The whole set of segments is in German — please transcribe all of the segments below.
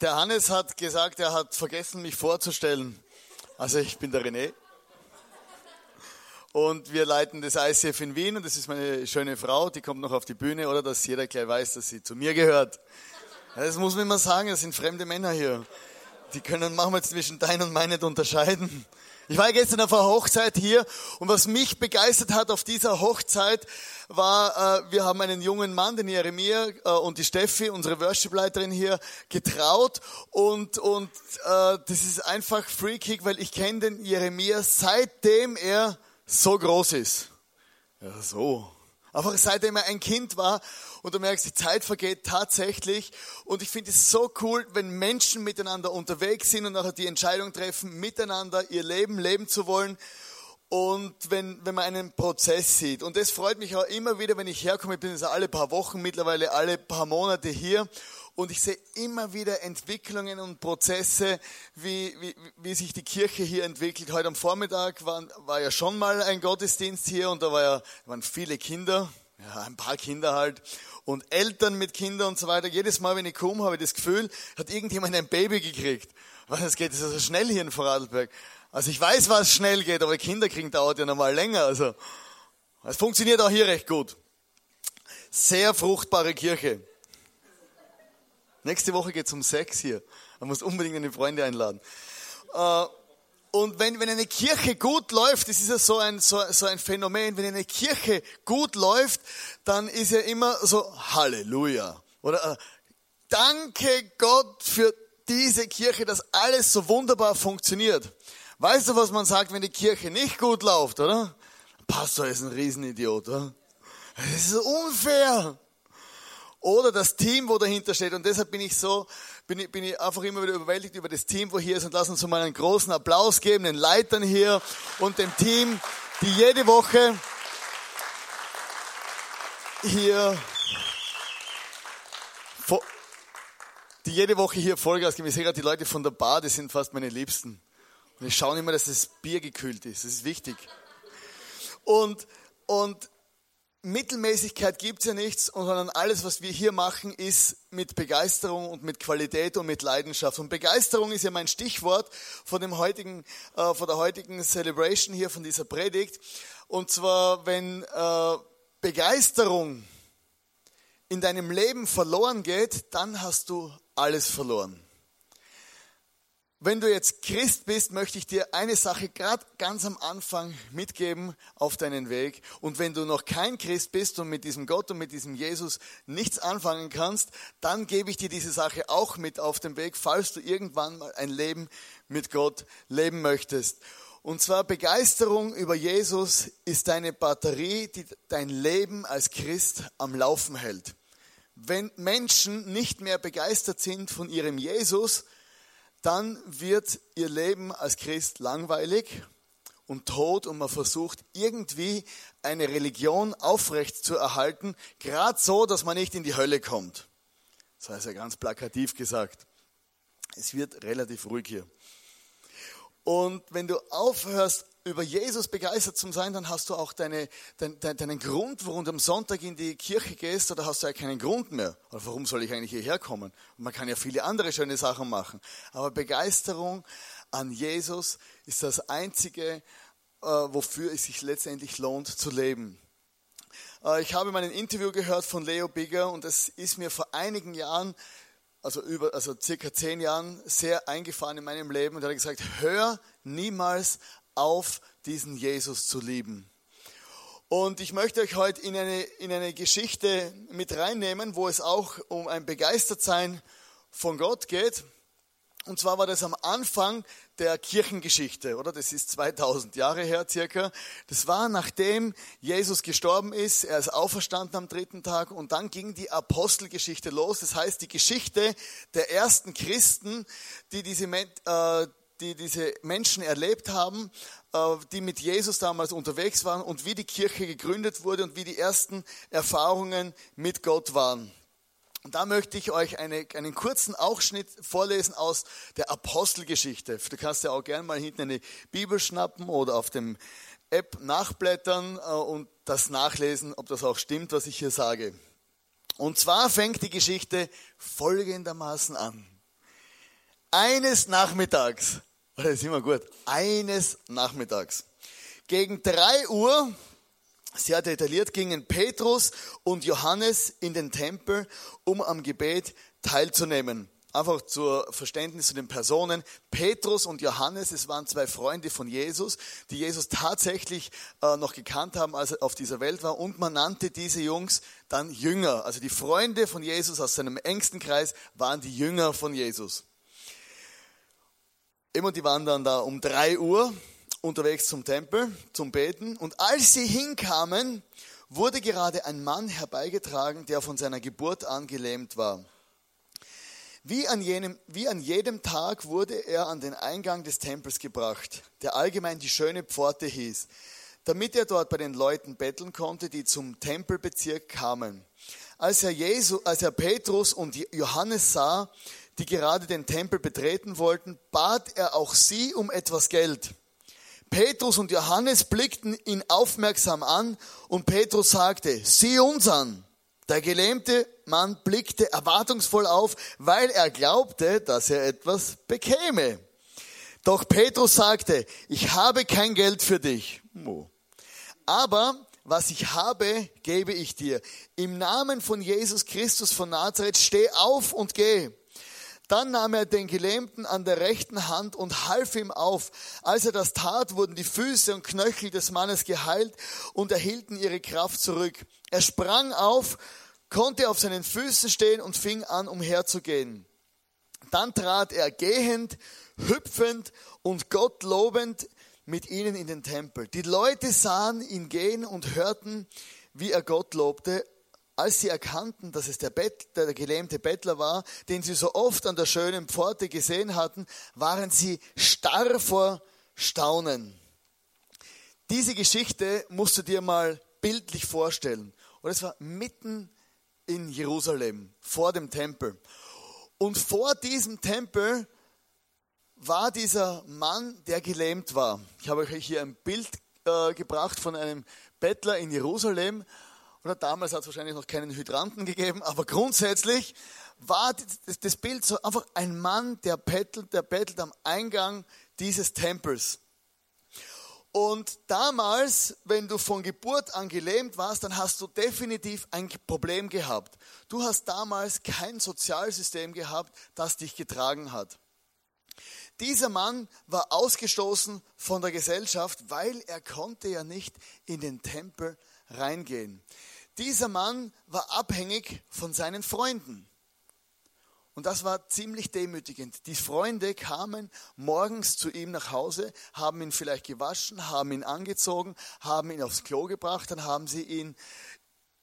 Der Hannes hat gesagt, er hat vergessen, mich vorzustellen. Also ich bin der René. Und wir leiten das ICF in Wien und das ist meine schöne Frau, die kommt noch auf die Bühne, oder dass jeder gleich weiß, dass sie zu mir gehört. Das muss man immer sagen, das sind fremde Männer hier. Die können manchmal zwischen dein und mein nicht unterscheiden. Ich war gestern auf einer Hochzeit hier und was mich begeistert hat auf dieser Hochzeit war, äh, wir haben einen jungen Mann, den Jeremia äh, und die Steffi, unsere Worshipleiterin hier, getraut und, und äh, das ist einfach Freakick, weil ich kenne den Jeremia seitdem er so groß ist. Ja, so. Einfach seitdem er ein Kind war und du merkst, die Zeit vergeht tatsächlich. Und ich finde es so cool, wenn Menschen miteinander unterwegs sind und nachher die Entscheidung treffen, miteinander ihr Leben leben zu wollen. Und wenn, wenn man einen Prozess sieht. Und das freut mich auch immer wieder, wenn ich herkomme. Ich bin jetzt alle paar Wochen, mittlerweile alle paar Monate hier. Und ich sehe immer wieder Entwicklungen und Prozesse, wie, wie, wie sich die Kirche hier entwickelt. Heute am Vormittag war, war ja schon mal ein Gottesdienst hier und da war ja, waren viele Kinder, ja, ein paar Kinder halt und Eltern mit Kindern und so weiter. Jedes Mal, wenn ich komme, habe ich das Gefühl, hat irgendjemand ein Baby gekriegt. Was es geht, ist so schnell hier in Vorarlberg. Also ich weiß, was schnell geht, aber Kinder kriegen dauert ja normal länger. Also es funktioniert auch hier recht gut. Sehr fruchtbare Kirche. Nächste Woche geht es um Sex hier. Man muss unbedingt eine Freunde einladen. Äh, und wenn, wenn eine Kirche gut läuft, das ist ja so ein, so, so ein Phänomen, wenn eine Kirche gut läuft, dann ist ja immer so Halleluja. Oder äh, danke Gott für diese Kirche, dass alles so wunderbar funktioniert. Weißt du, was man sagt, wenn die Kirche nicht gut läuft, oder? Pastor ist ein Riesenidiot, oder? Das ist unfair. Oder das Team, wo dahinter steht. Und deshalb bin ich so, bin ich, bin ich einfach immer wieder überwältigt über das Team, wo hier ist. Und lass uns mal einen großen Applaus geben, den Leitern hier und dem Team, die jede Woche hier, die jede Woche hier Vollgas geben. Ich sehe gerade die Leute von der Bar, die sind fast meine Liebsten. Und ich schaue immer, dass das Bier gekühlt ist. Das ist wichtig. Und, und Mittelmäßigkeit gibt's ja nichts, sondern alles, was wir hier machen, ist mit Begeisterung und mit Qualität und mit Leidenschaft. Und Begeisterung ist ja mein Stichwort von, dem heutigen, äh, von der heutigen Celebration hier, von dieser Predigt. Und zwar, wenn äh, Begeisterung in deinem Leben verloren geht, dann hast du alles verloren. Wenn du jetzt Christ bist, möchte ich dir eine Sache gerade ganz am Anfang mitgeben auf deinen Weg. Und wenn du noch kein Christ bist und mit diesem Gott und mit diesem Jesus nichts anfangen kannst, dann gebe ich dir diese Sache auch mit auf den Weg, falls du irgendwann mal ein Leben mit Gott leben möchtest. Und zwar Begeisterung über Jesus ist deine Batterie, die dein Leben als Christ am Laufen hält. Wenn Menschen nicht mehr begeistert sind von ihrem Jesus, dann wird ihr Leben als Christ langweilig und tot und man versucht irgendwie eine Religion aufrecht zu erhalten, gerade so, dass man nicht in die Hölle kommt. Das heißt ja ganz plakativ gesagt. Es wird relativ ruhig hier. Und wenn du aufhörst, über Jesus begeistert zu sein, dann hast du auch deine, dein, deinen Grund, warum du am Sonntag in die Kirche gehst, oder hast du ja keinen Grund mehr. Oder warum soll ich eigentlich hierher kommen? Und man kann ja viele andere schöne Sachen machen. Aber Begeisterung an Jesus ist das Einzige, äh, wofür es sich letztendlich lohnt zu leben. Äh, ich habe mal ein Interview gehört von Leo Bigger und es ist mir vor einigen Jahren also über, also circa zehn Jahren sehr eingefahren in meinem Leben und er hat gesagt, hör niemals auf, diesen Jesus zu lieben. Und ich möchte euch heute in eine, in eine Geschichte mit reinnehmen, wo es auch um ein Begeistertsein von Gott geht. Und zwar war das am Anfang der Kirchengeschichte, oder? Das ist 2000 Jahre her circa. Das war nachdem Jesus gestorben ist, er ist auferstanden am dritten Tag und dann ging die Apostelgeschichte los. Das heißt, die Geschichte der ersten Christen, die diese, äh, die diese Menschen erlebt haben, äh, die mit Jesus damals unterwegs waren und wie die Kirche gegründet wurde und wie die ersten Erfahrungen mit Gott waren. Und da möchte ich euch eine, einen kurzen Ausschnitt vorlesen aus der Apostelgeschichte. Du kannst ja auch gerne mal hinten eine Bibel schnappen oder auf dem App nachblättern äh, und das nachlesen, ob das auch stimmt, was ich hier sage. Und zwar fängt die Geschichte folgendermaßen an. eines Nachmittags, das ist immer gut, eines Nachmittags, gegen drei Uhr, sehr detailliert, gingen Petrus und Johannes in den Tempel, um am Gebet teilzunehmen. Einfach zur Verständnis zu den Personen. Petrus und Johannes, es waren zwei Freunde von Jesus, die Jesus tatsächlich äh, noch gekannt haben, als er auf dieser Welt war. Und man nannte diese Jungs dann Jünger. Also die Freunde von Jesus aus seinem engsten Kreis waren die Jünger von Jesus. Immer die waren dann da um drei Uhr unterwegs zum Tempel, zum Beten. Und als sie hinkamen, wurde gerade ein Mann herbeigetragen, der von seiner Geburt an gelähmt war. Wie an, jenem, wie an jedem Tag wurde er an den Eingang des Tempels gebracht, der allgemein die schöne Pforte hieß, damit er dort bei den Leuten betteln konnte, die zum Tempelbezirk kamen. Als er, Jesu, als er Petrus und Johannes sah, die gerade den Tempel betreten wollten, bat er auch sie um etwas Geld. Petrus und Johannes blickten ihn aufmerksam an und Petrus sagte, sieh uns an. Der gelähmte Mann blickte erwartungsvoll auf, weil er glaubte, dass er etwas bekäme. Doch Petrus sagte, ich habe kein Geld für dich. Aber was ich habe, gebe ich dir. Im Namen von Jesus Christus von Nazareth, steh auf und geh. Dann nahm er den Gelähmten an der rechten Hand und half ihm auf. Als er das tat, wurden die Füße und Knöchel des Mannes geheilt und erhielten ihre Kraft zurück. Er sprang auf, konnte auf seinen Füßen stehen und fing an, umherzugehen. Dann trat er gehend, hüpfend und Gott lobend mit ihnen in den Tempel. Die Leute sahen ihn gehen und hörten, wie er Gott lobte als sie erkannten, dass es der, Bettler, der gelähmte Bettler war, den sie so oft an der schönen Pforte gesehen hatten, waren sie starr vor Staunen. Diese Geschichte musst du dir mal bildlich vorstellen. Und es war mitten in Jerusalem, vor dem Tempel. Und vor diesem Tempel war dieser Mann, der gelähmt war. Ich habe euch hier ein Bild äh, gebracht von einem Bettler in Jerusalem oder damals hat es wahrscheinlich noch keinen Hydranten gegeben, aber grundsätzlich war das Bild so einfach ein Mann, der bettelt, der bettelt am Eingang dieses Tempels. Und damals, wenn du von Geburt an gelähmt warst, dann hast du definitiv ein Problem gehabt. Du hast damals kein Sozialsystem gehabt, das dich getragen hat. Dieser Mann war ausgestoßen von der Gesellschaft, weil er konnte ja nicht in den Tempel reingehen. Dieser Mann war abhängig von seinen Freunden. Und das war ziemlich demütigend. Die Freunde kamen morgens zu ihm nach Hause, haben ihn vielleicht gewaschen, haben ihn angezogen, haben ihn aufs Klo gebracht, dann haben sie ihn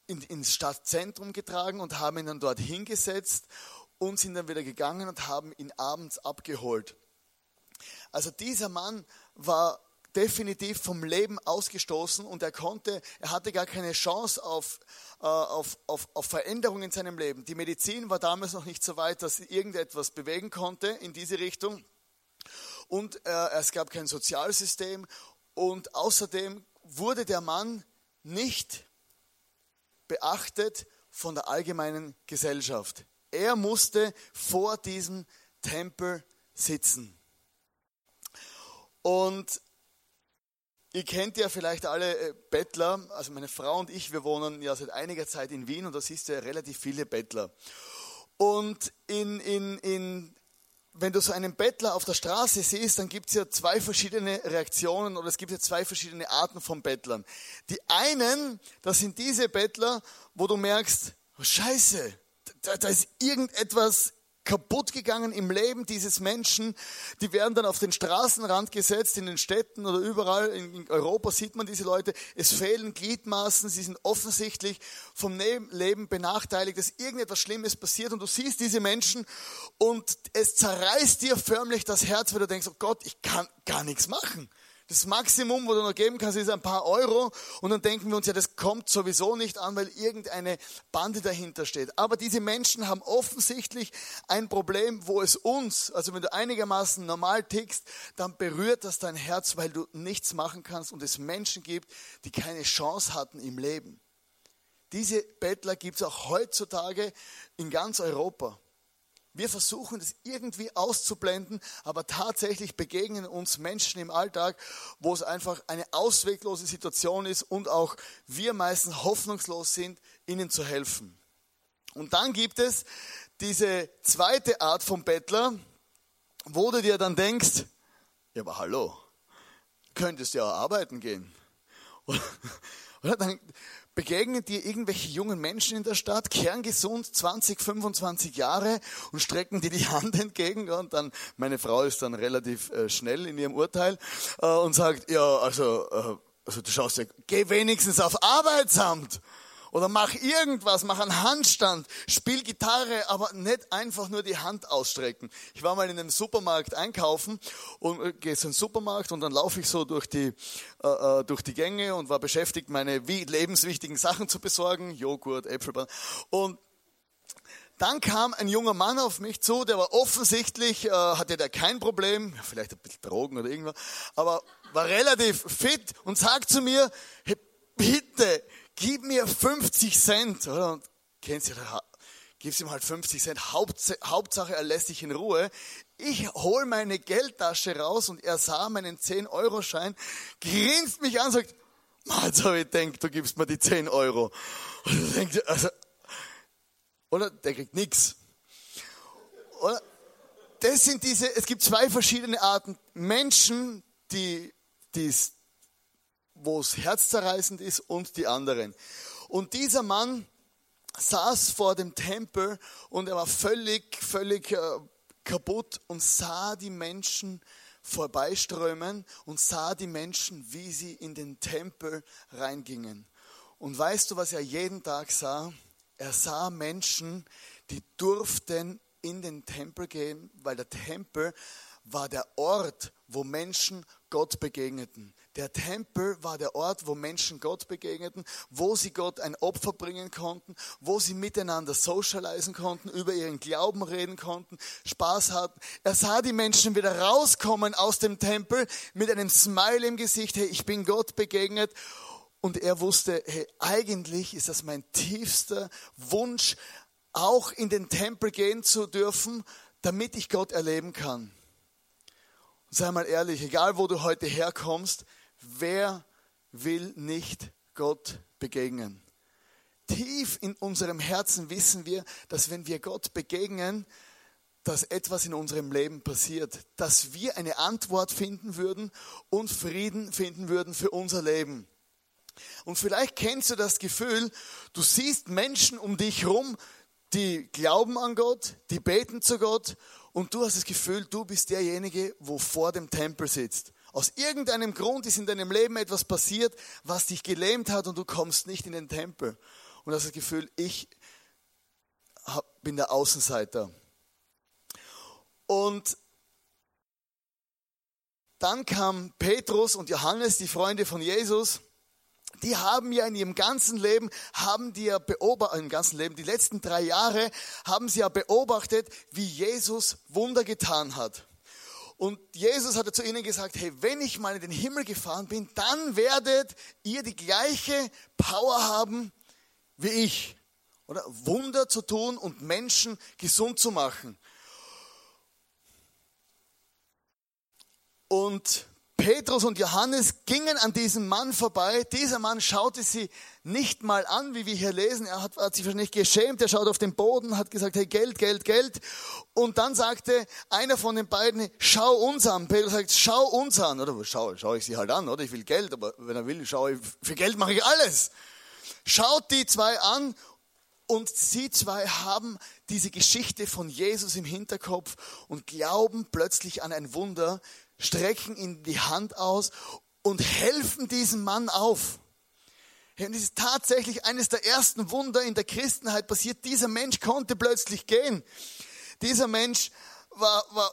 in, ins Stadtzentrum getragen und haben ihn dann dort hingesetzt und sind dann wieder gegangen und haben ihn abends abgeholt. Also dieser Mann war definitiv vom Leben ausgestoßen und er konnte, er hatte gar keine Chance auf, äh, auf, auf, auf Veränderung in seinem Leben. Die Medizin war damals noch nicht so weit, dass sie irgendetwas bewegen konnte in diese Richtung. Und äh, es gab kein Sozialsystem und außerdem wurde der Mann nicht beachtet von der allgemeinen Gesellschaft. Er musste vor diesem Tempel sitzen. Und Ihr kennt ja vielleicht alle äh, Bettler, also meine Frau und ich, wir wohnen ja seit einiger Zeit in Wien und da siehst du ja relativ viele Bettler. Und in, in, in, wenn du so einen Bettler auf der Straße siehst, dann gibt es ja zwei verschiedene Reaktionen oder es gibt ja zwei verschiedene Arten von Bettlern. Die einen, das sind diese Bettler, wo du merkst, oh Scheiße, da, da ist irgendetwas kaputt gegangen im Leben dieses Menschen. Die werden dann auf den Straßenrand gesetzt, in den Städten oder überall in Europa sieht man diese Leute. Es fehlen Gliedmaßen, sie sind offensichtlich vom Leben benachteiligt, dass irgendetwas Schlimmes passiert und du siehst diese Menschen und es zerreißt dir förmlich das Herz, weil du denkst, oh Gott, ich kann gar nichts machen. Das Maximum, wo du noch geben kannst, ist ein paar Euro. Und dann denken wir uns, ja, das kommt sowieso nicht an, weil irgendeine Bande dahinter steht. Aber diese Menschen haben offensichtlich ein Problem, wo es uns, also wenn du einigermaßen normal tickst, dann berührt das dein Herz, weil du nichts machen kannst und es Menschen gibt, die keine Chance hatten im Leben. Diese Bettler gibt es auch heutzutage in ganz Europa. Wir versuchen das irgendwie auszublenden, aber tatsächlich begegnen uns Menschen im Alltag, wo es einfach eine ausweglose Situation ist und auch wir meistens hoffnungslos sind, ihnen zu helfen. Und dann gibt es diese zweite Art von Bettler, wo du dir dann denkst, ja, aber hallo, könntest ja arbeiten gehen. Oder dann begegnen dir irgendwelche jungen Menschen in der Stadt, kerngesund, 20, 25 Jahre und strecken dir die Hand entgegen. Und dann, meine Frau ist dann relativ äh, schnell in ihrem Urteil äh, und sagt, ja, also, äh, also du schaust ja, geh wenigstens auf Arbeitsamt. Oder mach irgendwas, mach einen Handstand, spiel Gitarre, aber nicht einfach nur die Hand ausstrecken. Ich war mal in einem Supermarkt einkaufen und äh, gehe so Supermarkt und dann laufe ich so durch die, äh, äh, durch die Gänge und war beschäftigt, meine wie lebenswichtigen Sachen zu besorgen, Joghurt, Äpfelbahn. Und dann kam ein junger Mann auf mich zu, der war offensichtlich, äh, hatte der kein Problem, vielleicht ein bisschen Drogen oder irgendwas, aber war relativ fit und sagt zu mir, hey, bitte, gib mir 50 Cent, oder? Und kennst du, gibst ihm halt 50 Cent, Hauptsache er lässt dich in Ruhe. Ich hol meine Geldtasche raus und er sah meinen 10-Euro-Schein, grinst mich an und sagt, jetzt habe ich gedacht, du gibst mir die 10 Euro. Und denkt, also, oder der kriegt nichts. Oder? Das sind diese, es gibt zwei verschiedene Arten Menschen, die, die wo es herzzerreißend ist und die anderen. Und dieser Mann saß vor dem Tempel und er war völlig, völlig äh, kaputt und sah die Menschen vorbeiströmen und sah die Menschen, wie sie in den Tempel reingingen. Und weißt du, was er jeden Tag sah? Er sah Menschen, die durften in den Tempel gehen, weil der Tempel war der Ort, wo Menschen Gott begegneten. Der Tempel war der Ort, wo Menschen Gott begegneten, wo sie Gott ein Opfer bringen konnten, wo sie miteinander socialisen konnten, über ihren Glauben reden konnten, Spaß hatten. Er sah die Menschen wieder rauskommen aus dem Tempel mit einem Smile im Gesicht, hey, ich bin Gott begegnet. Und er wusste, hey, eigentlich ist das mein tiefster Wunsch, auch in den Tempel gehen zu dürfen, damit ich Gott erleben kann. Sei mal ehrlich, egal wo du heute herkommst, Wer will nicht Gott begegnen? Tief in unserem Herzen wissen wir, dass wenn wir Gott begegnen, dass etwas in unserem Leben passiert, dass wir eine Antwort finden würden und Frieden finden würden für unser Leben. Und vielleicht kennst du das Gefühl, du siehst Menschen um dich herum, die glauben an Gott, die beten zu Gott und du hast das Gefühl, du bist derjenige, wo vor dem Tempel sitzt. Aus irgendeinem Grund ist in deinem Leben etwas passiert, was dich gelähmt hat und du kommst nicht in den Tempel. Und hast das Gefühl, ich bin der Außenseiter. Und dann kam Petrus und Johannes, die Freunde von Jesus, die haben ja in ihrem ganzen Leben, haben die ja beobachtet, im ganzen Leben, die letzten drei Jahre, haben sie ja beobachtet, wie Jesus Wunder getan hat. Und Jesus hatte zu ihnen gesagt, hey, wenn ich mal in den Himmel gefahren bin, dann werdet ihr die gleiche Power haben wie ich. Oder Wunder zu tun und Menschen gesund zu machen. Und Petrus und Johannes gingen an diesem Mann vorbei. Dieser Mann schaute sie nicht mal an, wie wir hier lesen. Er hat, hat sich wahrscheinlich geschämt. Er schaut auf den Boden, hat gesagt, hey, Geld, Geld, Geld. Und dann sagte einer von den beiden, schau uns an. Petrus sagt, schau uns an. Oder schau, schau ich sie halt an, oder? Ich will Geld, aber wenn er will, schaue ich, für Geld mache ich alles. Schaut die zwei an und sie zwei haben diese Geschichte von Jesus im Hinterkopf und glauben plötzlich an ein Wunder, strecken ihm die Hand aus und helfen diesem Mann auf. Und es ist tatsächlich eines der ersten Wunder in der Christenheit passiert. Dieser Mensch konnte plötzlich gehen. Dieser Mensch war, war,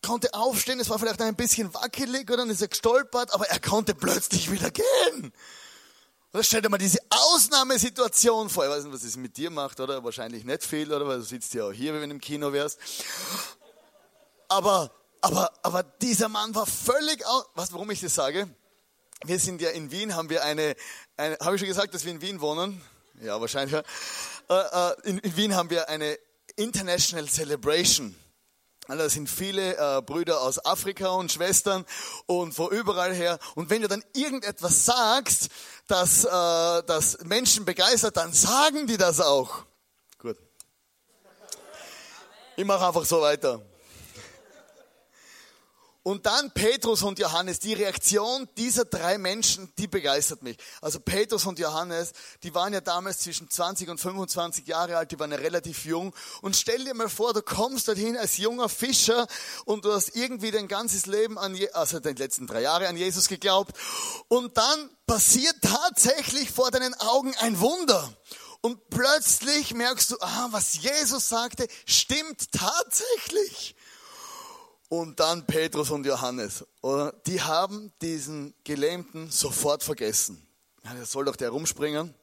konnte aufstehen. Es war vielleicht ein bisschen wackelig oder dann ist er gestolpert, aber er konnte plötzlich wieder gehen. Oder stell dir mal diese Ausnahmesituation vor. Ich weiß nicht, was es mit dir macht, oder? Wahrscheinlich nicht viel, oder? Weil du sitzt ja auch hier, wenn du im Kino wärst. Aber aber, aber dieser Mann war völlig aus. Was, warum ich das sage? Wir sind ja in Wien, haben wir eine, eine habe ich schon gesagt, dass wir in Wien wohnen? Ja, wahrscheinlich. Äh, äh, in, in Wien haben wir eine International Celebration. Also da sind viele äh, Brüder aus Afrika und Schwestern und von überall her. Und wenn du dann irgendetwas sagst, das, äh, das Menschen begeistert, dann sagen die das auch. Gut. Ich mache einfach so weiter. Und dann Petrus und Johannes, die Reaktion dieser drei Menschen, die begeistert mich. Also Petrus und Johannes, die waren ja damals zwischen 20 und 25 Jahre alt, die waren ja relativ jung. Und stell dir mal vor, du kommst dorthin als junger Fischer und du hast irgendwie dein ganzes Leben an, Je also die letzten drei Jahre an Jesus geglaubt. Und dann passiert tatsächlich vor deinen Augen ein Wunder. Und plötzlich merkst du, ah, was Jesus sagte, stimmt tatsächlich. Und dann Petrus und Johannes. Die haben diesen Gelähmten sofort vergessen. Ja, da soll doch der rumspringen.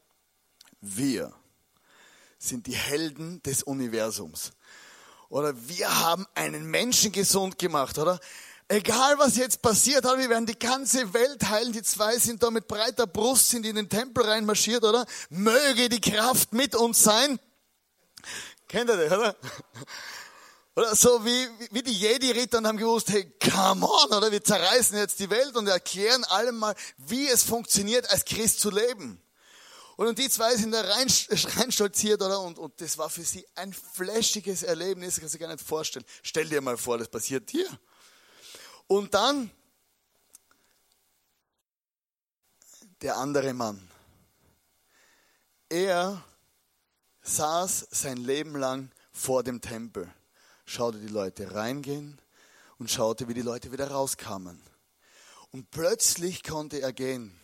Wir sind die Helden des Universums. Oder wir haben einen Menschen gesund gemacht, oder? Egal was jetzt passiert, oder? wir werden die ganze Welt heilen. Die zwei sind da mit breiter Brust, sind in den Tempel reinmarschiert, oder? Möge die Kraft mit uns sein. Kennt ihr das, oder? Oder so wie, wie die Jedi-Ritter und haben gewusst, hey, come on, oder wir zerreißen jetzt die Welt und erklären allem mal, wie es funktioniert, als Christ zu leben. Und die zwei sind da rein, reinstolziert, oder? Und, und das war für sie ein flashiges Erlebnis, kannst du dir gar nicht vorstellen. Stell dir mal vor, das passiert dir. Und dann der andere Mann. Er saß sein Leben lang vor dem Tempel schaute die Leute reingehen und schaute, wie die Leute wieder rauskamen. Und plötzlich konnte er gehen.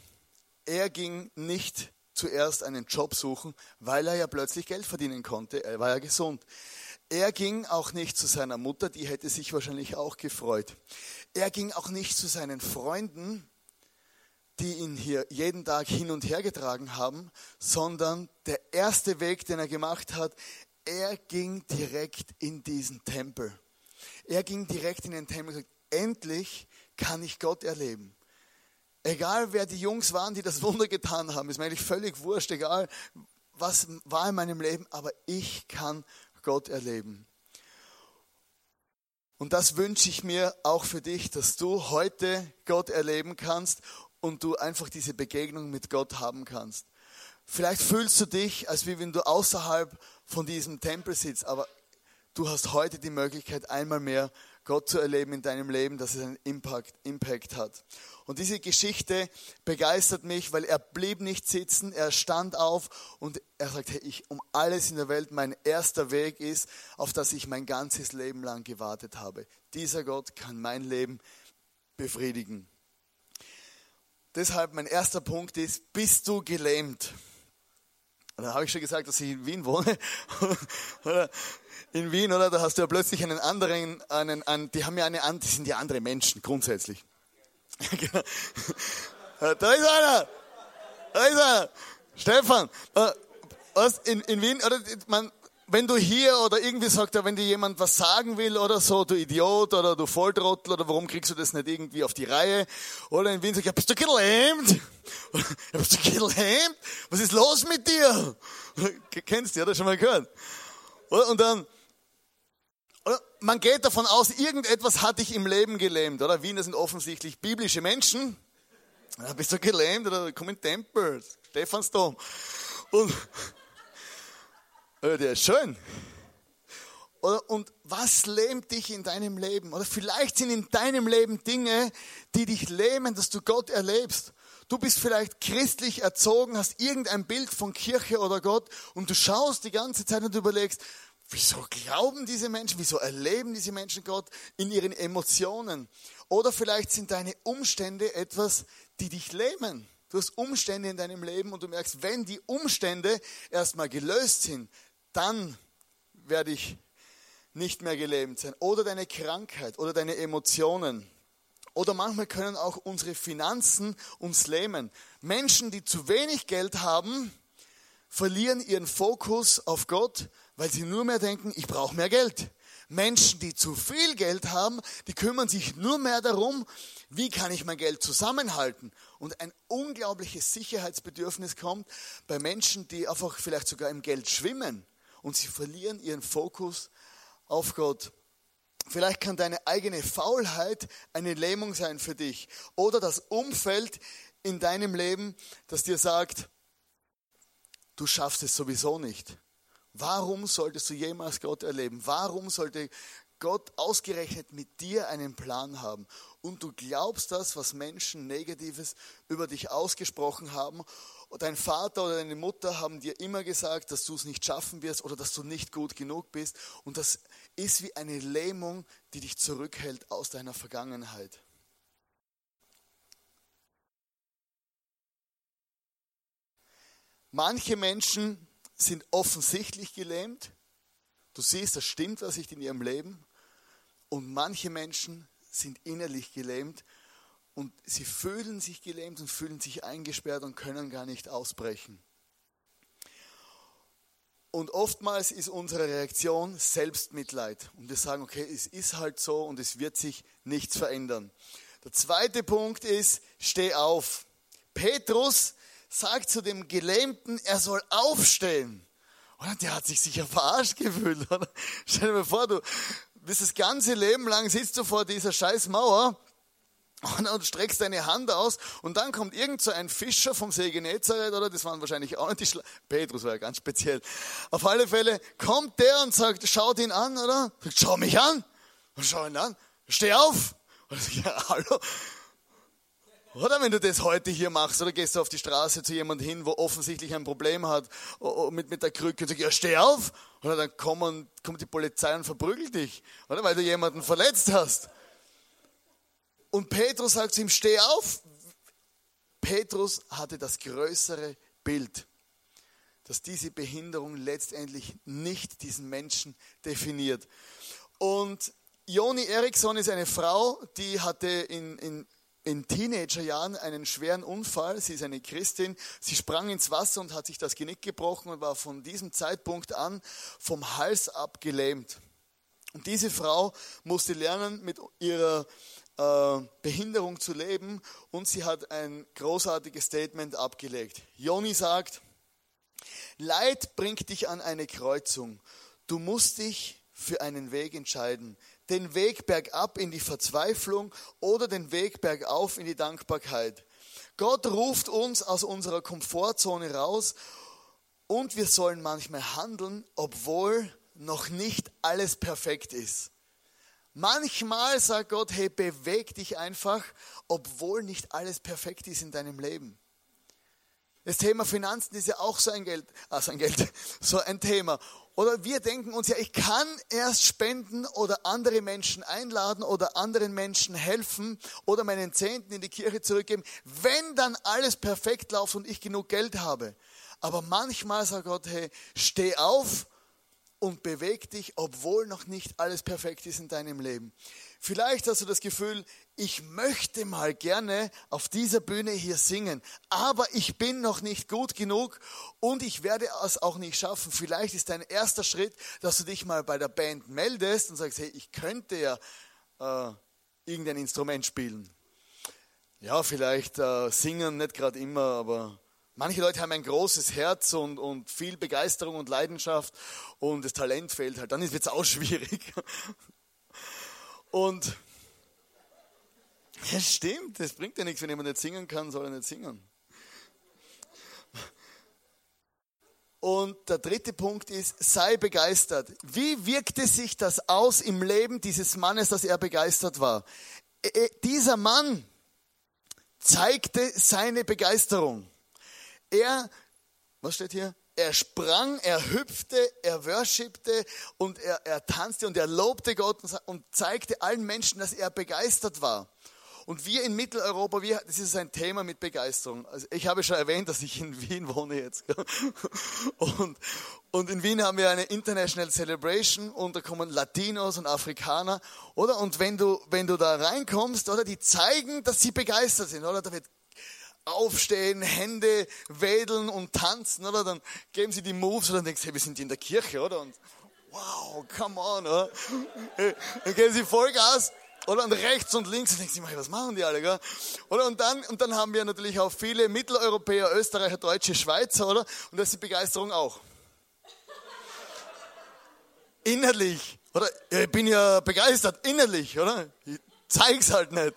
Er ging nicht zuerst einen Job suchen, weil er ja plötzlich Geld verdienen konnte. Er war ja gesund. Er ging auch nicht zu seiner Mutter, die hätte sich wahrscheinlich auch gefreut. Er ging auch nicht zu seinen Freunden, die ihn hier jeden Tag hin und her getragen haben, sondern der erste Weg, den er gemacht hat, er ging direkt in diesen Tempel. Er ging direkt in den Tempel und sagte, endlich kann ich Gott erleben. Egal wer die Jungs waren, die das Wunder getan haben, ist mir eigentlich völlig wurscht, egal was war in meinem Leben, aber ich kann Gott erleben. Und das wünsche ich mir auch für dich, dass du heute Gott erleben kannst und du einfach diese Begegnung mit Gott haben kannst. Vielleicht fühlst du dich, als wie wenn du außerhalb von diesem Tempel sitzt, aber du hast heute die Möglichkeit, einmal mehr Gott zu erleben in deinem Leben, dass es einen Impact, Impact hat. Und diese Geschichte begeistert mich, weil er blieb nicht sitzen, er stand auf und er sagt, hey, ich um alles in der Welt, mein erster Weg ist, auf das ich mein ganzes Leben lang gewartet habe. Dieser Gott kann mein Leben befriedigen. Deshalb mein erster Punkt ist, bist du gelähmt? Da habe ich schon gesagt, dass ich in Wien wohne. in Wien, oder? Da hast du ja plötzlich einen anderen, einen, einen, die haben ja eine, die sind ja andere Menschen, grundsätzlich. Genau. da ist einer! Da ist er! Stefan! Äh, was, in, in Wien, oder? Man, wenn du hier oder irgendwie sagt, wenn dir jemand was sagen will oder so, du Idiot oder du Volltrottel oder warum kriegst du das nicht irgendwie auf die Reihe? Oder in Wien sagt, ja, bist du gelähmt? Bist du gelähmt? Was ist los mit dir? Kennst du, das schon mal gehört? Und dann, oder man geht davon aus, irgendetwas hat dich im Leben gelähmt, oder? Wiener sind offensichtlich biblische Menschen. Ja, bist du gelähmt oder komm in Tempel, Stephansdom. Und, der ist schön. Und was lähmt dich in deinem Leben? Oder vielleicht sind in deinem Leben Dinge, die dich lähmen, dass du Gott erlebst. Du bist vielleicht christlich erzogen, hast irgendein Bild von Kirche oder Gott und du schaust die ganze Zeit und überlegst, wieso glauben diese Menschen, wieso erleben diese Menschen Gott in ihren Emotionen? Oder vielleicht sind deine Umstände etwas, die dich lähmen. Du hast Umstände in deinem Leben und du merkst, wenn die Umstände erstmal gelöst sind, dann werde ich nicht mehr gelähmt sein. Oder deine Krankheit oder deine Emotionen. Oder manchmal können auch unsere Finanzen uns lähmen. Menschen, die zu wenig Geld haben, verlieren ihren Fokus auf Gott, weil sie nur mehr denken, ich brauche mehr Geld. Menschen, die zu viel Geld haben, die kümmern sich nur mehr darum, wie kann ich mein Geld zusammenhalten. Und ein unglaubliches Sicherheitsbedürfnis kommt bei Menschen, die einfach vielleicht sogar im Geld schwimmen und sie verlieren ihren Fokus auf Gott. Vielleicht kann deine eigene Faulheit eine Lähmung sein für dich oder das Umfeld in deinem Leben, das dir sagt, du schaffst es sowieso nicht. Warum solltest du jemals Gott erleben? Warum sollte Gott ausgerechnet mit dir einen Plan haben? Und du glaubst das, was Menschen Negatives über dich ausgesprochen haben. Dein Vater oder deine Mutter haben dir immer gesagt, dass du es nicht schaffen wirst oder dass du nicht gut genug bist. Und das ist wie eine Lähmung, die dich zurückhält aus deiner Vergangenheit. Manche Menschen sind offensichtlich gelähmt. Du siehst, das stimmt was nicht in ihrem Leben. Und manche Menschen sind innerlich gelähmt und sie fühlen sich gelähmt und fühlen sich eingesperrt und können gar nicht ausbrechen. Und oftmals ist unsere Reaktion Selbstmitleid. Und wir sagen, okay, es ist halt so und es wird sich nichts verändern. Der zweite Punkt ist, steh auf. Petrus sagt zu dem Gelähmten, er soll aufstehen. Und der hat sich sicher verarscht gefühlt. Oder? Stell dir mal vor, du bist das ganze Leben lang sitzt du vor dieser scheiß Mauer und, streckst deine Hand aus und dann kommt irgend so ein Fischer vom See Genezareth, oder das waren wahrscheinlich auch nicht die Schla Petrus war ja ganz speziell. Auf alle Fälle kommt der und sagt, schaut ihn an, oder? Sagt, schau mich an. Und schau ihn an. Steh auf. Und sagt, ja, hallo. Oder wenn du das heute hier machst, oder gehst du auf die Straße zu jemandem hin, wo offensichtlich ein Problem hat mit, mit der Krücke und sagst, ja, steh auf. Oder dann kommen, kommt die Polizei und verprügelt dich, oder weil du jemanden verletzt hast. Und Petrus sagt zu ihm, steh auf. Petrus hatte das größere Bild, dass diese Behinderung letztendlich nicht diesen Menschen definiert. Und Joni Eriksson ist eine Frau, die hatte in, in in Teenagerjahren einen schweren Unfall. Sie ist eine Christin. Sie sprang ins Wasser und hat sich das Genick gebrochen und war von diesem Zeitpunkt an vom Hals ab gelähmt. Und diese Frau musste lernen, mit ihrer äh, Behinderung zu leben und sie hat ein großartiges Statement abgelegt. Joni sagt, Leid bringt dich an eine Kreuzung. Du musst dich für einen Weg entscheiden den Weg bergab in die Verzweiflung oder den Weg bergauf in die Dankbarkeit. Gott ruft uns aus unserer Komfortzone raus und wir sollen manchmal handeln, obwohl noch nicht alles perfekt ist. Manchmal sagt Gott, hey, beweg dich einfach, obwohl nicht alles perfekt ist in deinem Leben. Das Thema Finanzen ist ja auch so ein Geld, also ein Geld, so ein Thema. Oder wir denken uns ja, ich kann erst spenden oder andere Menschen einladen oder anderen Menschen helfen oder meinen Zehnten in die Kirche zurückgeben, wenn dann alles perfekt läuft und ich genug Geld habe. Aber manchmal sagt Gott, hey, steh auf und beweg dich, obwohl noch nicht alles perfekt ist in deinem Leben. Vielleicht hast du das Gefühl, ich möchte mal gerne auf dieser Bühne hier singen, aber ich bin noch nicht gut genug und ich werde es auch nicht schaffen. Vielleicht ist dein erster Schritt, dass du dich mal bei der Band meldest und sagst, hey, ich könnte ja äh, irgendein Instrument spielen. Ja, vielleicht äh, singen, nicht gerade immer, aber manche Leute haben ein großes Herz und, und viel Begeisterung und Leidenschaft und das Talent fehlt halt. Dann wird es auch schwierig. Und ja, stimmt, das bringt ja nichts, wenn jemand nicht singen kann, soll er nicht singen. Und der dritte Punkt ist, sei begeistert. Wie wirkte sich das aus im Leben dieses Mannes, dass er begeistert war? Äh, äh, dieser Mann zeigte seine Begeisterung. Er, was steht hier? er sprang, er hüpfte, er worshipte und er, er tanzte und er lobte Gott und zeigte allen Menschen, dass er begeistert war. Und wir in Mitteleuropa, wir, das ist ein Thema mit Begeisterung. Also ich habe schon erwähnt, dass ich in Wien wohne jetzt. Und, und in Wien haben wir eine International Celebration und da kommen Latinos und Afrikaner, oder? Und wenn du, wenn du da reinkommst, oder? Die zeigen, dass sie begeistert sind, oder? Da wird aufstehen, Hände wedeln und tanzen, oder? Dann geben sie die Moves und dann denkst du, hey, wir sind in der Kirche, oder? Und wow, come on, oder? Dann geben sie Vollgas, oder? Und rechts und links, und denkst du, was machen die alle? Oder? Und dann, und dann haben wir natürlich auch viele Mitteleuropäer, Österreicher, Deutsche, Schweizer, oder? Und da ist die Begeisterung auch. innerlich, oder? Ich bin ja begeistert, innerlich, oder? Ich zeig's halt nicht.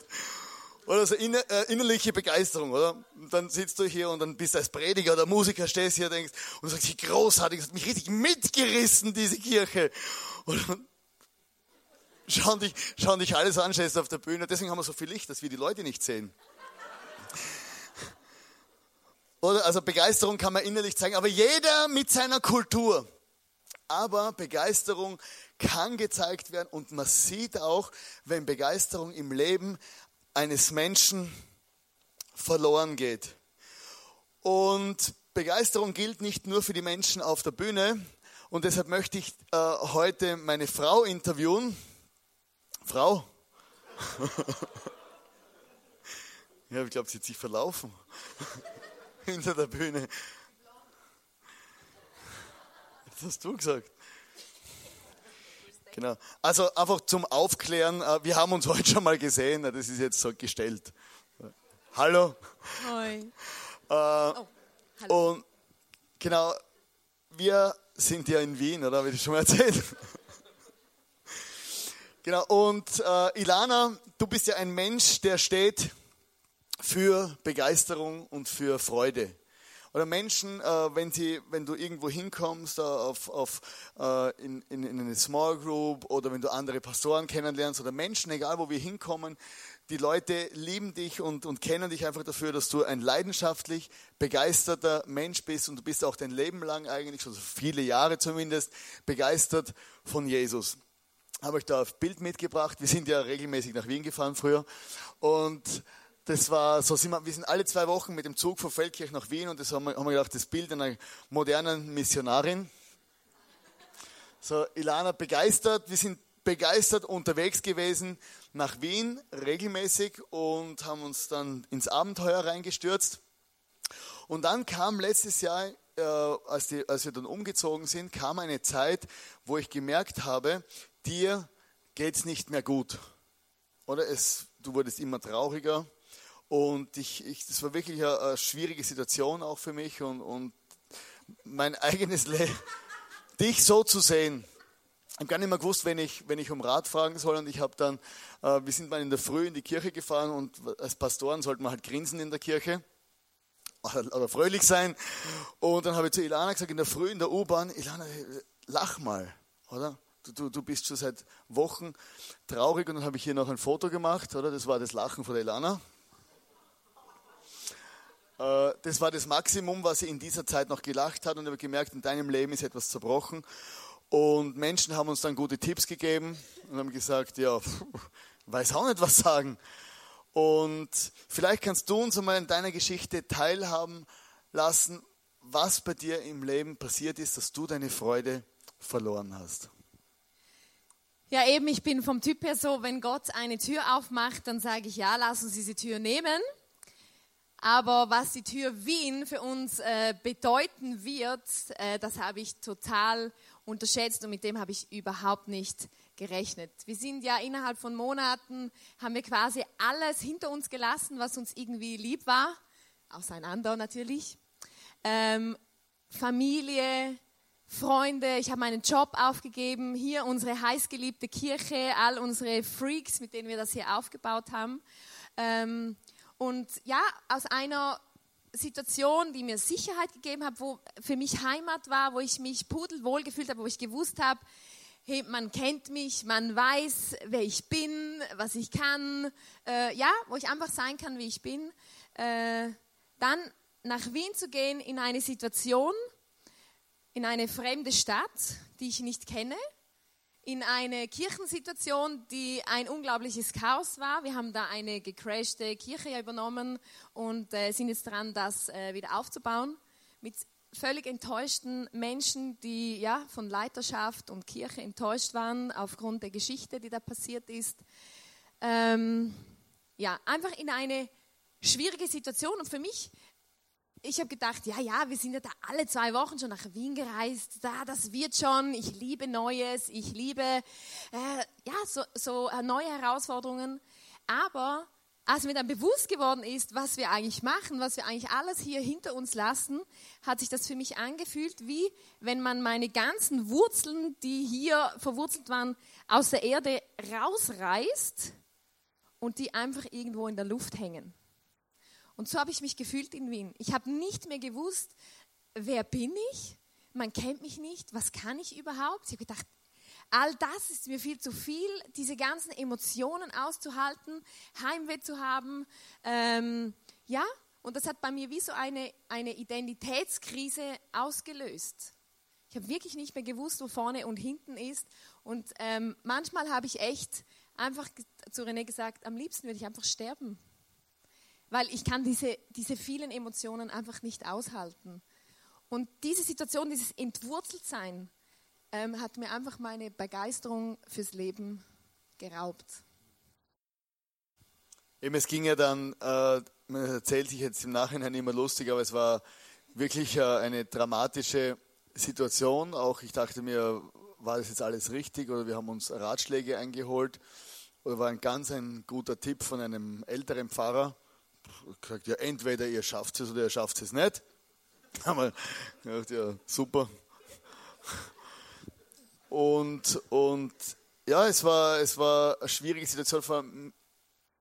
Oder so äh, innerliche Begeisterung, oder? Und dann sitzt du hier und dann bist du als Prediger oder Musiker, stehst hier und denkst, und sagst, wie großartig, das hat mich richtig mitgerissen, diese Kirche. Und schauen dich, schauen dich alles an, stehst auf der Bühne. Deswegen haben wir so viel Licht, dass wir die Leute nicht sehen. Oder? Also Begeisterung kann man innerlich zeigen, aber jeder mit seiner Kultur. Aber Begeisterung kann gezeigt werden und man sieht auch, wenn Begeisterung im Leben eines Menschen verloren geht. Und Begeisterung gilt nicht nur für die Menschen auf der Bühne. Und deshalb möchte ich äh, heute meine Frau interviewen. Frau? ja, ich glaube, sie hat sich verlaufen. Hinter der Bühne. Das hast du gesagt. Genau. Also einfach zum Aufklären, äh, wir haben uns heute schon mal gesehen, das ist jetzt so gestellt. Hallo. Hoi. Äh, oh, hallo. Und genau, wir sind ja in Wien, oder? Habe ich das schon mal erzählt? genau, und äh, Ilana, du bist ja ein Mensch, der steht für Begeisterung und für Freude. Oder Menschen, äh, wenn, sie, wenn du irgendwo hinkommst, äh, auf, auf, äh, in, in, in eine Small Group oder wenn du andere Pastoren kennenlernst oder Menschen, egal wo wir hinkommen, die Leute lieben dich und, und kennen dich einfach dafür, dass du ein leidenschaftlich begeisterter Mensch bist und du bist auch dein Leben lang eigentlich, schon viele Jahre zumindest, begeistert von Jesus. Habe ich da auf Bild mitgebracht. Wir sind ja regelmäßig nach Wien gefahren früher und das war, so sind wir, wir sind alle zwei Wochen mit dem Zug von Feldkirch nach Wien und das haben wir, haben wir gedacht, das Bild einer modernen Missionarin. So, Ilana begeistert, wir sind begeistert unterwegs gewesen nach Wien regelmäßig und haben uns dann ins Abenteuer reingestürzt. Und dann kam letztes Jahr, äh, als, die, als wir dann umgezogen sind, kam eine Zeit, wo ich gemerkt habe, dir geht es nicht mehr gut. Oder es, du wurdest immer trauriger, und ich, ich, das war wirklich eine, eine, schwierige Situation auch für mich und, und mein eigenes Leben, dich so zu sehen. Ich habe gar nicht mehr gewusst, wenn ich, wenn ich um Rat fragen soll. Und ich habe dann, äh, wir sind mal in der Früh in die Kirche gefahren und als Pastoren sollte man halt grinsen in der Kirche oder, oder fröhlich sein. Und dann habe ich zu Ilana gesagt, in der Früh in der U-Bahn, Ilana, lach mal, oder? Du, du, du bist schon seit Wochen traurig und dann habe ich hier noch ein Foto gemacht, oder? Das war das Lachen von der Ilana. Äh, das war das Maximum, was sie in dieser Zeit noch gelacht hat und habe gemerkt, in deinem Leben ist etwas zerbrochen. Und Menschen haben uns dann gute Tipps gegeben und haben gesagt, ja, weiß auch nicht was sagen. Und vielleicht kannst du uns einmal in deiner Geschichte teilhaben lassen, was bei dir im Leben passiert ist, dass du deine Freude verloren hast. Ja, eben, ich bin vom Typ her so, wenn Gott eine Tür aufmacht, dann sage ich, ja, lass uns diese Tür nehmen. Aber was die Tür Wien für uns äh, bedeuten wird, äh, das habe ich total unterschätzt und mit dem habe ich überhaupt nicht gerechnet. Wir sind ja innerhalb von Monaten, haben wir quasi alles hinter uns gelassen, was uns irgendwie lieb war, auseinander natürlich. Ähm, Familie, Freunde, ich habe meinen Job aufgegeben, hier unsere heißgeliebte Kirche, all unsere Freaks, mit denen wir das hier aufgebaut haben. Ähm, und ja, aus einer Situation, die mir Sicherheit gegeben hat, wo für mich Heimat war, wo ich mich pudelwohl gefühlt habe, wo ich gewusst habe, hey, man kennt mich, man weiß, wer ich bin, was ich kann, äh, ja, wo ich einfach sein kann, wie ich bin, äh, dann nach Wien zu gehen in eine Situation, in eine fremde Stadt, die ich nicht kenne, in eine Kirchensituation, die ein unglaubliches Chaos war. Wir haben da eine gecrashte Kirche übernommen und äh, sind jetzt dran, das äh, wieder aufzubauen. Mit völlig enttäuschten Menschen, die ja von Leiterschaft und Kirche enttäuscht waren aufgrund der Geschichte, die da passiert ist. Ähm, ja, einfach in eine schwierige Situation. Und für mich ich habe gedacht, ja, ja, wir sind ja da alle zwei Wochen schon nach Wien gereist. Da, das wird schon. Ich liebe Neues. Ich liebe äh, ja so, so äh, neue Herausforderungen. Aber als mir dann bewusst geworden ist, was wir eigentlich machen, was wir eigentlich alles hier hinter uns lassen, hat sich das für mich angefühlt, wie wenn man meine ganzen Wurzeln, die hier verwurzelt waren, aus der Erde rausreißt und die einfach irgendwo in der Luft hängen. Und so habe ich mich gefühlt in Wien. Ich habe nicht mehr gewusst, wer bin ich? Man kennt mich nicht. Was kann ich überhaupt? Ich habe gedacht, all das ist mir viel zu viel, diese ganzen Emotionen auszuhalten, Heimweh zu haben. Ähm, ja, und das hat bei mir wie so eine, eine Identitätskrise ausgelöst. Ich habe wirklich nicht mehr gewusst, wo vorne und hinten ist. Und ähm, manchmal habe ich echt einfach zu René gesagt, am liebsten würde ich einfach sterben. Weil ich kann diese, diese vielen Emotionen einfach nicht aushalten. Und diese Situation, dieses Entwurzeltsein, ähm, hat mir einfach meine Begeisterung fürs Leben geraubt. Eben, es ging ja dann, äh, man erzählt sich jetzt im Nachhinein immer lustig, aber es war wirklich äh, eine dramatische Situation. Auch ich dachte mir, war das jetzt alles richtig oder wir haben uns Ratschläge eingeholt oder war ein ganz ein guter Tipp von einem älteren Pfarrer. Gesagt, ja, entweder ihr schafft es oder ihr schafft es nicht. Haben wir gedacht, ja, super. Und, und ja, es war, es war eine schwierige Situation.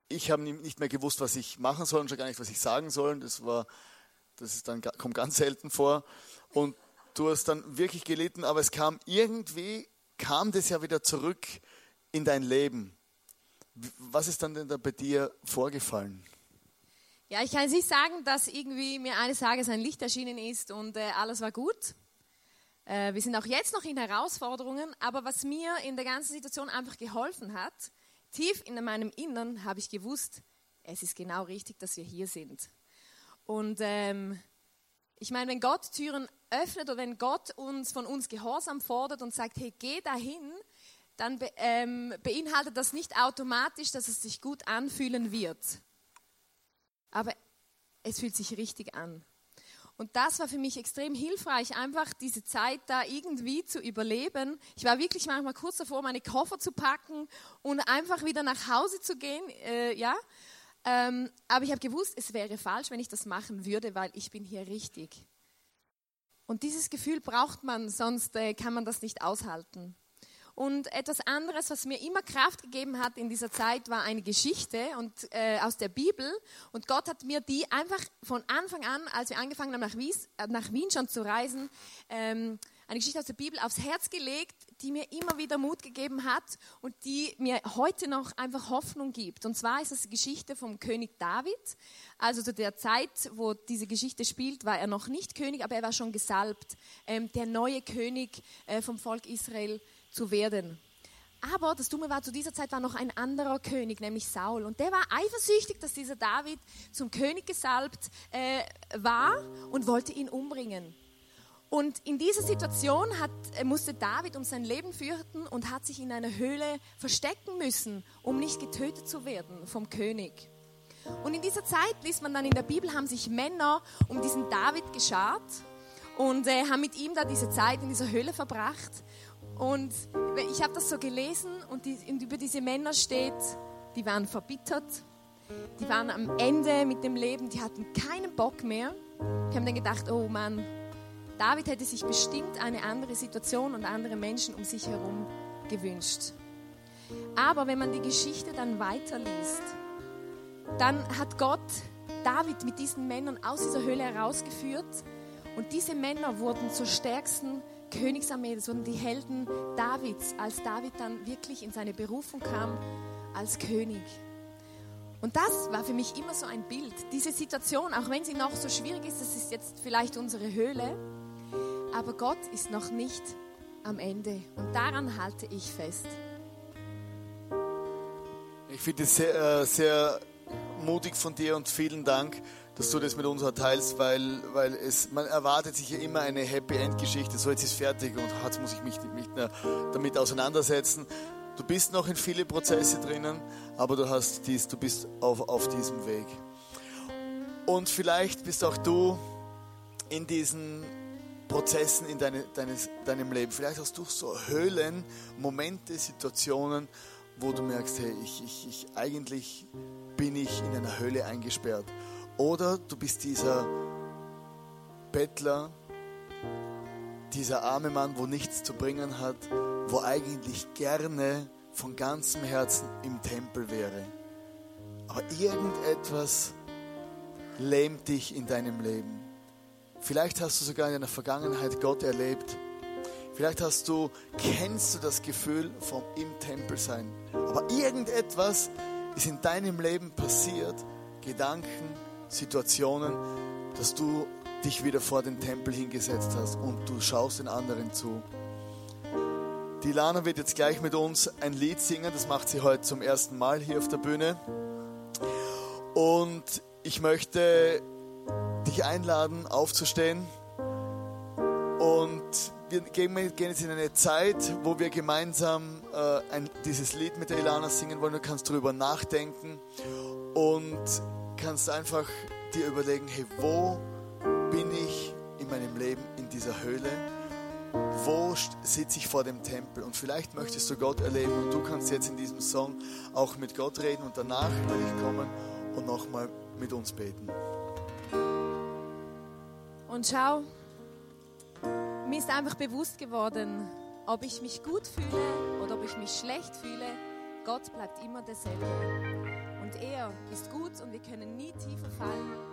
Ich habe nicht mehr gewusst, was ich machen soll und schon gar nicht, was ich sagen soll. Das, war, das ist dann, kommt ganz selten vor. Und du hast dann wirklich gelitten, aber es kam irgendwie, kam das ja wieder zurück in dein Leben. Was ist dann denn da bei dir vorgefallen? Ja, ich kann nicht sagen, dass irgendwie mir eines Tages ein Licht erschienen ist und äh, alles war gut. Äh, wir sind auch jetzt noch in Herausforderungen, aber was mir in der ganzen Situation einfach geholfen hat, tief in meinem Innern habe ich gewusst, es ist genau richtig, dass wir hier sind. Und ähm, ich meine, wenn Gott Türen öffnet oder wenn Gott uns von uns Gehorsam fordert und sagt, hey, geh dahin, dann be ähm, beinhaltet das nicht automatisch, dass es sich gut anfühlen wird. Aber es fühlt sich richtig an. Und das war für mich extrem hilfreich, einfach diese Zeit da irgendwie zu überleben. Ich war wirklich manchmal kurz davor, meine Koffer zu packen und einfach wieder nach Hause zu gehen. Äh, ja, ähm, aber ich habe gewusst, es wäre falsch, wenn ich das machen würde, weil ich bin hier richtig. Und dieses Gefühl braucht man, sonst äh, kann man das nicht aushalten. Und etwas anderes, was mir immer Kraft gegeben hat in dieser Zeit, war eine Geschichte und, äh, aus der Bibel. Und Gott hat mir die einfach von Anfang an, als wir angefangen haben, nach, Wies, äh, nach Wien schon zu reisen, ähm, eine Geschichte aus der Bibel aufs Herz gelegt, die mir immer wieder Mut gegeben hat und die mir heute noch einfach Hoffnung gibt. Und zwar ist das die Geschichte vom König David. Also zu der Zeit, wo diese Geschichte spielt, war er noch nicht König, aber er war schon gesalbt, ähm, der neue König äh, vom Volk Israel zu werden. Aber das Dumme war, zu dieser Zeit war noch ein anderer König, nämlich Saul. Und der war eifersüchtig, dass dieser David zum König gesalbt äh, war und wollte ihn umbringen. Und in dieser Situation hat, äh, musste David um sein Leben fürchten und hat sich in einer Höhle verstecken müssen, um nicht getötet zu werden vom König. Und in dieser Zeit, liest man dann in der Bibel, haben sich Männer um diesen David geschart und äh, haben mit ihm da diese Zeit in dieser Höhle verbracht. Und ich habe das so gelesen und, die, und über diese Männer steht, die waren verbittert, die waren am Ende mit dem Leben, die hatten keinen Bock mehr. Die haben dann gedacht, oh Mann, David hätte sich bestimmt eine andere Situation und andere Menschen um sich herum gewünscht. Aber wenn man die Geschichte dann weiterliest, dann hat Gott David mit diesen Männern aus dieser Höhle herausgeführt und diese Männer wurden zur stärksten Königsarmee, wurden die Helden Davids, als David dann wirklich in seine Berufung kam als König. Und das war für mich immer so ein Bild. Diese Situation, auch wenn sie noch so schwierig ist, das ist jetzt vielleicht unsere Höhle, aber Gott ist noch nicht am Ende. Und daran halte ich fest. Ich finde es sehr, äh, sehr mutig von dir und vielen Dank dass du das mit uns teilst, weil, weil es, man erwartet sich ja immer eine Happy End Geschichte. So, jetzt ist fertig und jetzt muss ich mich nicht mehr damit auseinandersetzen. Du bist noch in viele Prozesse drinnen, aber du, hast dies, du bist auf, auf diesem Weg. Und vielleicht bist auch du in diesen Prozessen in deine, deines, deinem Leben. Vielleicht hast du so Höhlen, Momente, Situationen, wo du merkst, hey, ich, ich, ich, eigentlich bin ich in einer Höhle eingesperrt. Oder du bist dieser Bettler, dieser arme Mann, wo nichts zu bringen hat, wo eigentlich gerne von ganzem Herzen im Tempel wäre. Aber irgendetwas lähmt dich in deinem Leben. Vielleicht hast du sogar in deiner Vergangenheit Gott erlebt. Vielleicht hast du, kennst du das Gefühl vom im Tempel sein. Aber irgendetwas ist in deinem Leben passiert, Gedanken, Situationen, dass du dich wieder vor den Tempel hingesetzt hast und du schaust den anderen zu. Die Lana wird jetzt gleich mit uns ein Lied singen, das macht sie heute zum ersten Mal hier auf der Bühne. Und ich möchte dich einladen, aufzustehen. Und wir gehen jetzt in eine Zeit, wo wir gemeinsam äh, ein, dieses Lied mit der Ilana singen wollen. Du kannst darüber nachdenken und kannst einfach dir überlegen, hey, wo bin ich in meinem Leben in dieser Höhle? Wo sitze ich vor dem Tempel? Und vielleicht möchtest du Gott erleben und du kannst jetzt in diesem Song auch mit Gott reden und danach werde ich kommen und nochmal mit uns beten. Und schau, mir ist einfach bewusst geworden, ob ich mich gut fühle oder ob ich mich schlecht fühle, Gott bleibt immer derselbe. Und er ist gut und wir können nie tiefer fallen.